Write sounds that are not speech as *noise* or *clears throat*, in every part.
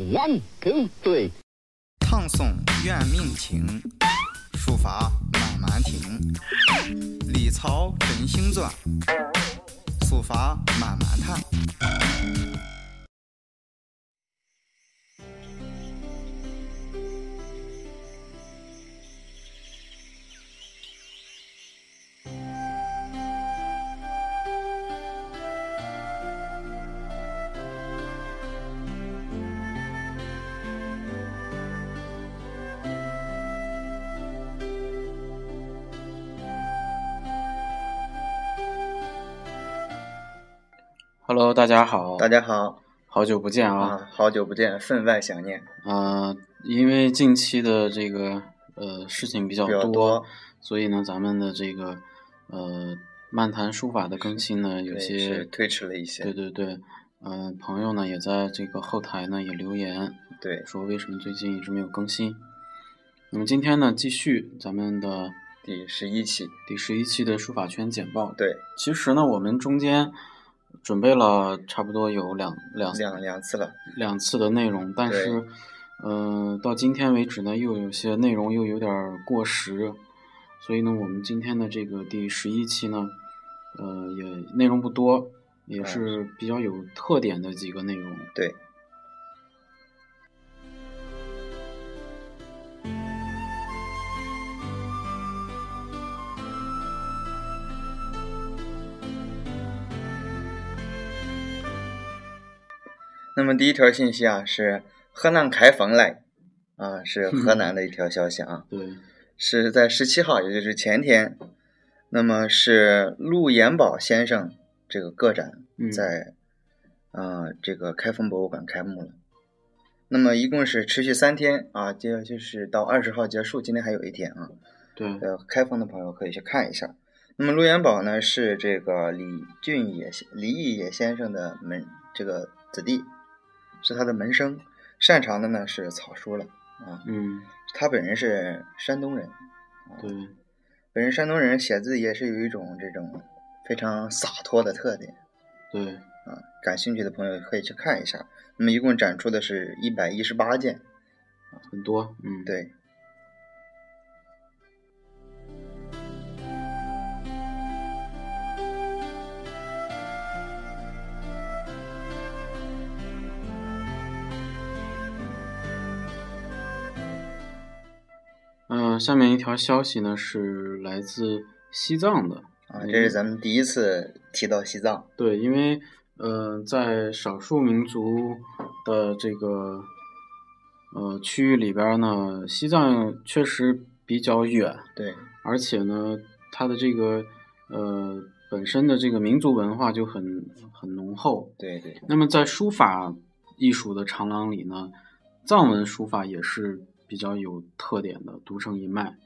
One two three，唐宋元明清，书法慢慢听。历草真行传，书法慢慢谈。Hello，大家好，大家好好久不见啊！啊，好久不见，分外想念。啊、因为近期的这个呃事情比较比较多所以呢，咱们的这个呃漫谈书法的更新呢，有些推迟了一些。对对对，呃，朋友呢也在这个后台呢也留言对说为什么最近一直没有更新。那么今天呢，继续咱们的第十一期，第十一期的书法圈简报。对，其实呢，我们中间准备了差不多有两两两两次了。两次的内容，但对是，呃，到今天为止呢，又有些内容又有点儿过时，所以呢，我们今天的这个第十一期呢，呃，也内容不多，也是比较有特点的几个内容。对，那么第一条信息啊，是河南开封来，啊，是 *laughs* 河南的一条消息啊，对，是在十七号，也就是前天，那么是陆延宝先生这个个展嗯在，呃，这个开封博物馆开幕了。那么一共是持续三天啊，接就是到二十号结束，今天还有一天啊。对，呃，开封的朋友可以去看一下。那么陆延宝呢是这个李俊野李义野先生的门这个子弟，是他的门生，擅长的呢是草书了啊。嗯，他本人是山东人，对，本人山东人写字也是有一种这种非常洒脱的特点对，啊。感兴趣的朋友可以去看一下。那么一共展出的是一百一十八件，很多，嗯，，对。呃，下面一条消息呢是来自西藏的，啊，这是咱们第一次提到西藏，对，因为呃，在少数民族的这个呃区域里边呢，西藏确实比较远，对而且呢，它的这个呃本身的这个民族文化就很很浓厚。对对，那么在书法艺术的长廊里呢，藏文书法也是比较有特点的，独成一脉。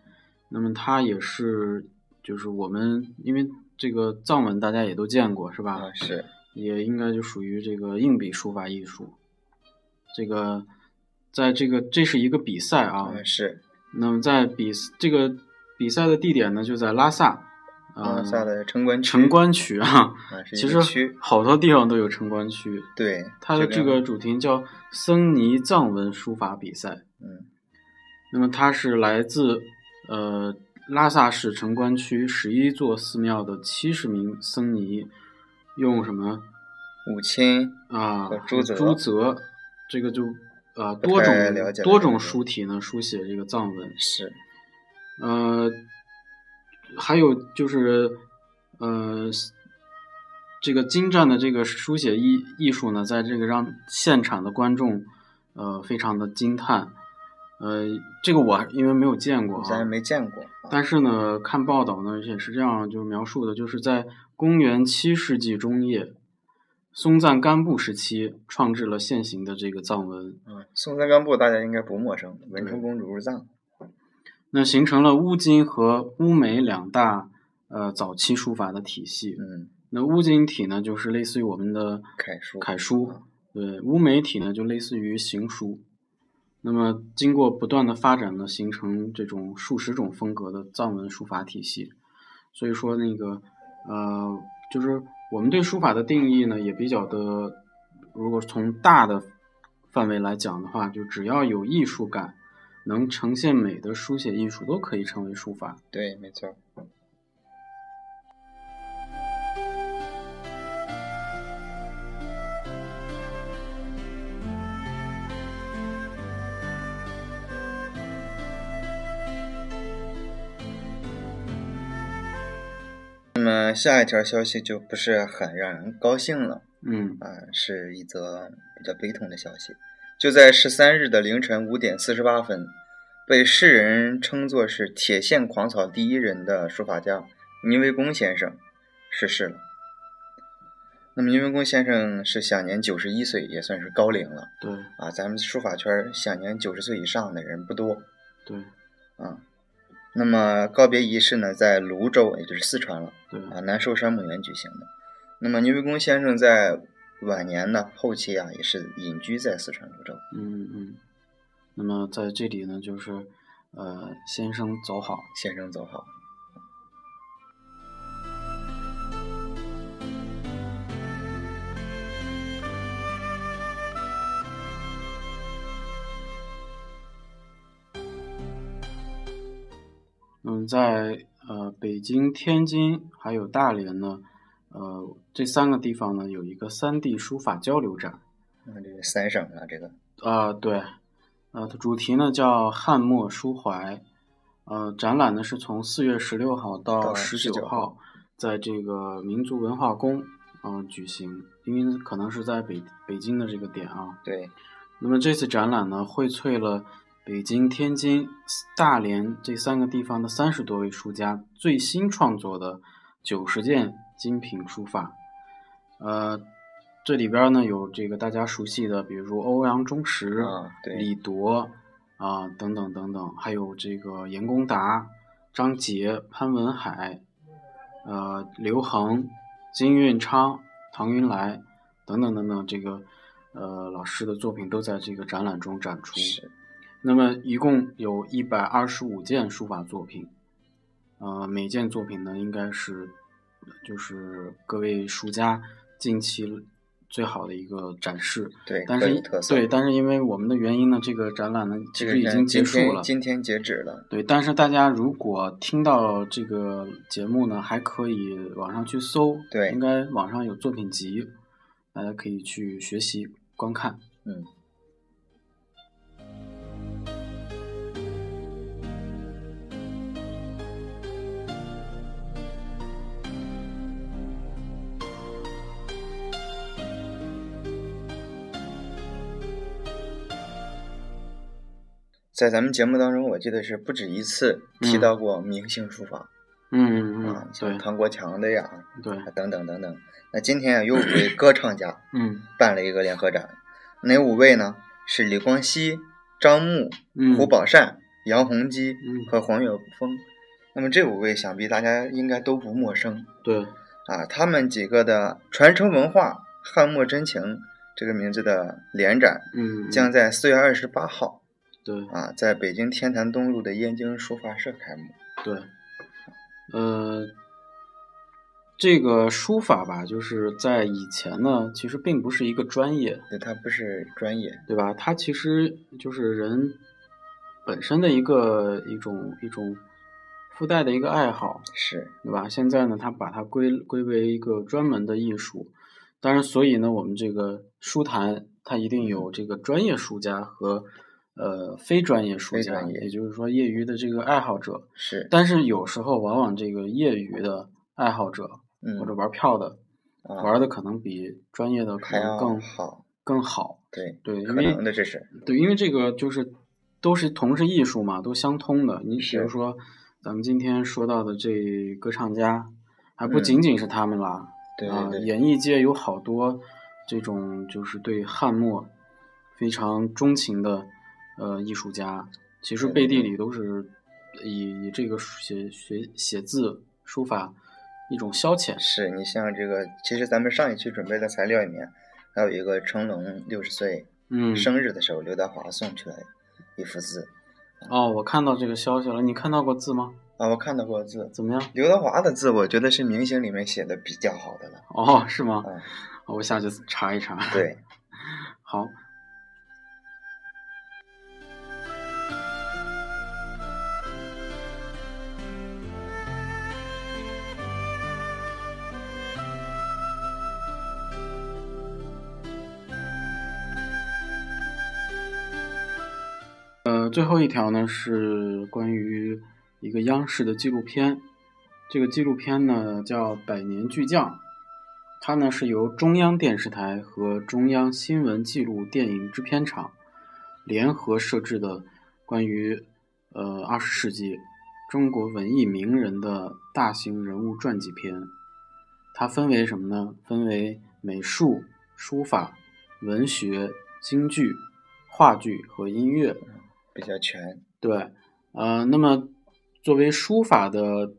那么它也是，就是我们因为这个藏文大家也都见过，是吧？啊是，也应该就属于这个硬笔书法艺术。这个，在这个这是一个比赛啊，啊是，那么在比这个比赛的地点呢，就在拉萨，啊、拉萨的城关区，城关区啊。*laughs* 其实，好多地方都有城关区。对，它的这个主题叫僧尼藏文书法比赛。嗯那么它是来自呃拉萨市城关区十一座寺庙的七十名僧尼，用什么五亲啊朱泽朱泽，这个就呃多种多种书体呢书写这个藏文。是，呃，还有就是，呃，这个精湛的这个书写艺艺术呢，在这个让现场的观众，呃，非常的惊叹。呃，这个我因为没有见过啊，咱也没见过，啊但是呢，看报道呢也是这样，就是描述的，就是在公元七世纪中叶，松赞干布时期创制了现行的这个藏文。嗯，松赞干布大家应该不陌生，文成公主入藏，那形成了乌金和乌梅两大呃早期书法的体系。嗯，那乌金体呢，就是类似于我们的楷书楷书，对，乌梅体呢就类似于行书。那么经过不断的发展呢，形成这种数十种风格的藏文书法体系。所以说那个呃，就是我们对书法的定义呢，也比较的，如果从大的范围来讲的话，就只要有艺术感，能呈现美的书写艺术，都可以称为书法。对，没错。下一条消息就不是很让人高兴了。嗯啊，是一则比较悲痛的消息。就在十三日的凌晨五点四十八分，被世人称作是铁线狂草第一人的书法家倪维公先生逝世了。那么倪维公先生是享年九十一岁，也算是高龄了对啊。咱们书法圈享年九十岁以上的人不多对啊。那么告别仪式呢，在泸州，也就是四川了对，啊，南寿山墓园举行的。那么牛维公先生在晚年呢，后期啊也是隐居在四川泸州。嗯嗯。那么在这里呢，就是呃，先生走好。先生走好。嗯，在呃北京、天津还有大连呢，呃这三个地方呢有一个三 D 书法交流展。那这个三省啊，这个啊、对，呃，它主题呢叫汉墨抒怀，呃，展览呢是从四月十六号到到十19九号，在这个民族文化宫嗯、呃举行，因为可能是在北北京的这个点啊。对，那么这次展览呢，荟萃了北京、天津、大连这三个地方的三十多位书家最新创作的九十件精品书法。呃，这里边呢有这个大家熟悉的，比如欧阳中石、啊李铎啊、等等等等，还有这个严公达、张杰、潘文海、呃刘恒、金运昌、唐云来等等等等，这个呃老师的作品都在这个展览中展出。是那么一共有一百二十五件书法作品，呃，每件作品呢应该是就是各位书家近期最好的一个展示。对，但是。对，但是因为我们的原因呢，这个展览呢其实已经结束了。天今天截止了。对，但是大家如果听到这个节目呢，还可以网上去搜，对应该网上有作品集，大家可以去学习观看。嗯，在咱们节目当中，我记得是不止一次提嗯到过明星书法、嗯嗯啊，嗯，像唐国强的呀，对对，啊等等等等。那今天啊，有五位歌唱家嗯 *clears throat* 办了一个联合展，哪五位呢？是李光羲、张牧、嗯，胡宝善、杨洪基嗯和黄岳峰。那么这五位想必大家应该都不陌生对，啊。他们几个的传承文化翰墨真情这个名字的联展，嗯，将在四月二十八号对啊，在北京天坛东路的燕京书法社开幕。对，呃，这个书法吧，就是在以前呢，其实并不是一个专业，对，它不是专业，对吧？它其实就是人本身的一个一种一种附带的一个爱好，是对吧？现在呢，它把它归归为一个专门的艺术，当然，所以呢，我们这个书坛它一定有这个专业书家和呃非专业书家，业也就是说业余的这个爱好者。是，但是有时候往往这个业余的爱好者嗯。或者玩票的，啊，玩的可能比专业的可能更好，更好。对，对，因可为能的这是，对，因为这个就是都是同是艺术嘛，都相通的。你比如说，咱们今天说到的这歌唱家，还不嗯。仅仅是他们啦，啊，对。演艺界有好多这种就是对汉墨非常钟情的呃艺术家，其实背地里都是以以这个写写写字书法一种消遣。是你像这个，其实咱们上一期准备的材料里面，还有一个成龙六十岁嗯，生日的时候，刘德华送去了一幅字哦，我看到这个消息了，你看到过字吗？啊，我看到过字。怎么样？刘德华的字，我觉得是明星里面写的比较好的了。哦，是吗？嗯，我下去查一查。对，*laughs* 好，最后一条呢是关于一个央视的纪录片，这个纪录片呢叫《百年巨匠》，它呢是由中央电视台和中央新闻纪录电影制片厂联合摄制的关于呃二十世纪中国文艺名人的大型人物传记片。它分为什么呢？分为美术、书法、文学、京剧。话剧和音乐比较全，对，呃，那么作为书法的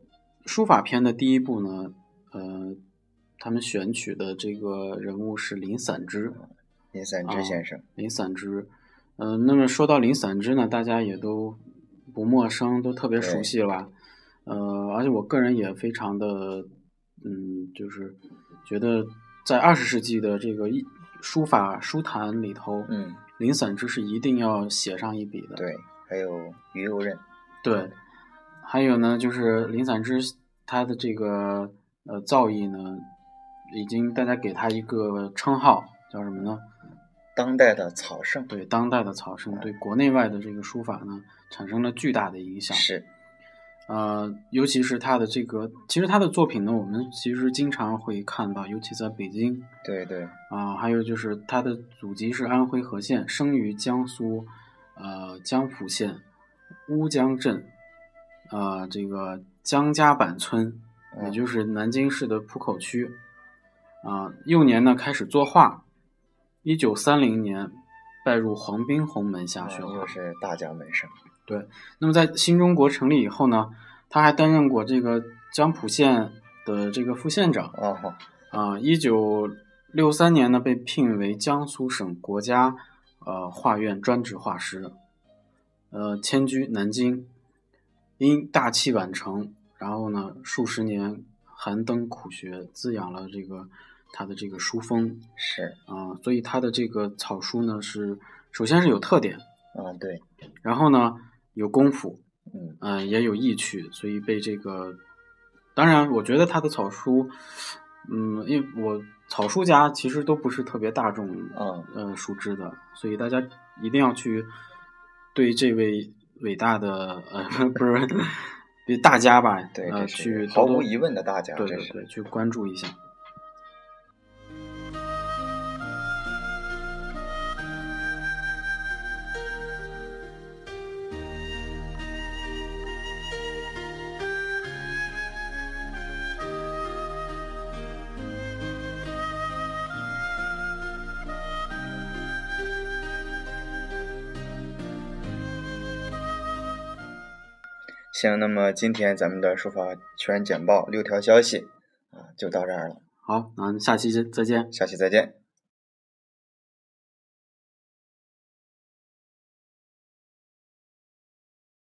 书法篇的第一部呢，呃，他们选取的这个人物是林散之，林散之先生，林散之，嗯，那么说到林散之呢，大家也都不陌生，都特别熟悉了，呃，而且我个人也非常的，嗯，就是觉得在二十世纪的这个书法书坛里头，嗯。林散之是一定要写上一笔的。对，还有于右任。对，还有呢，就是林散之他的这个呃造诣呢，已经大家给他一个称号，叫什么呢？当代的草圣。对，当代的草圣，对国内外的这个书法呢，产生了巨大的影响。是。呃，尤其是他的这个，其实他的作品呢，我们其实经常会看到，尤其在北京。对对。啊，还有就是他的祖籍是安徽和县，生于江苏，呃江浦县乌江镇，呃这个江家板村，也就是南京市的浦口区。啊，幼年呢开始作画，一九三零年拜入黄宾虹门下学画。又是大家门生。对，那么在新中国成立以后呢，他还担任过这个江浦县的这个副县长。哦，啊，一九六三年呢，被聘为江苏省国家呃画院专职画师，呃，迁居南京，因大器晚成，然后呢，数十年寒灯苦学，滋养了这个他的这个书风。是啊，所以他的这个草书呢，是首先是有特点。啊，对，然后呢？有功夫，嗯嗯，也有意趣，所以被这个，当然，我觉得他的草书，嗯，因为我草书家其实都不是特别大众，嗯呃，熟知的，所以大家一定要去对这位伟大的呃，*laughs* 不是 *laughs* 对，大家吧，对，呃，去毫无疑问的大家，对对对，去关注一下。行，那么今天咱们的书法全简报六条消息啊，就到这儿了。好，那下期再见。下期再见。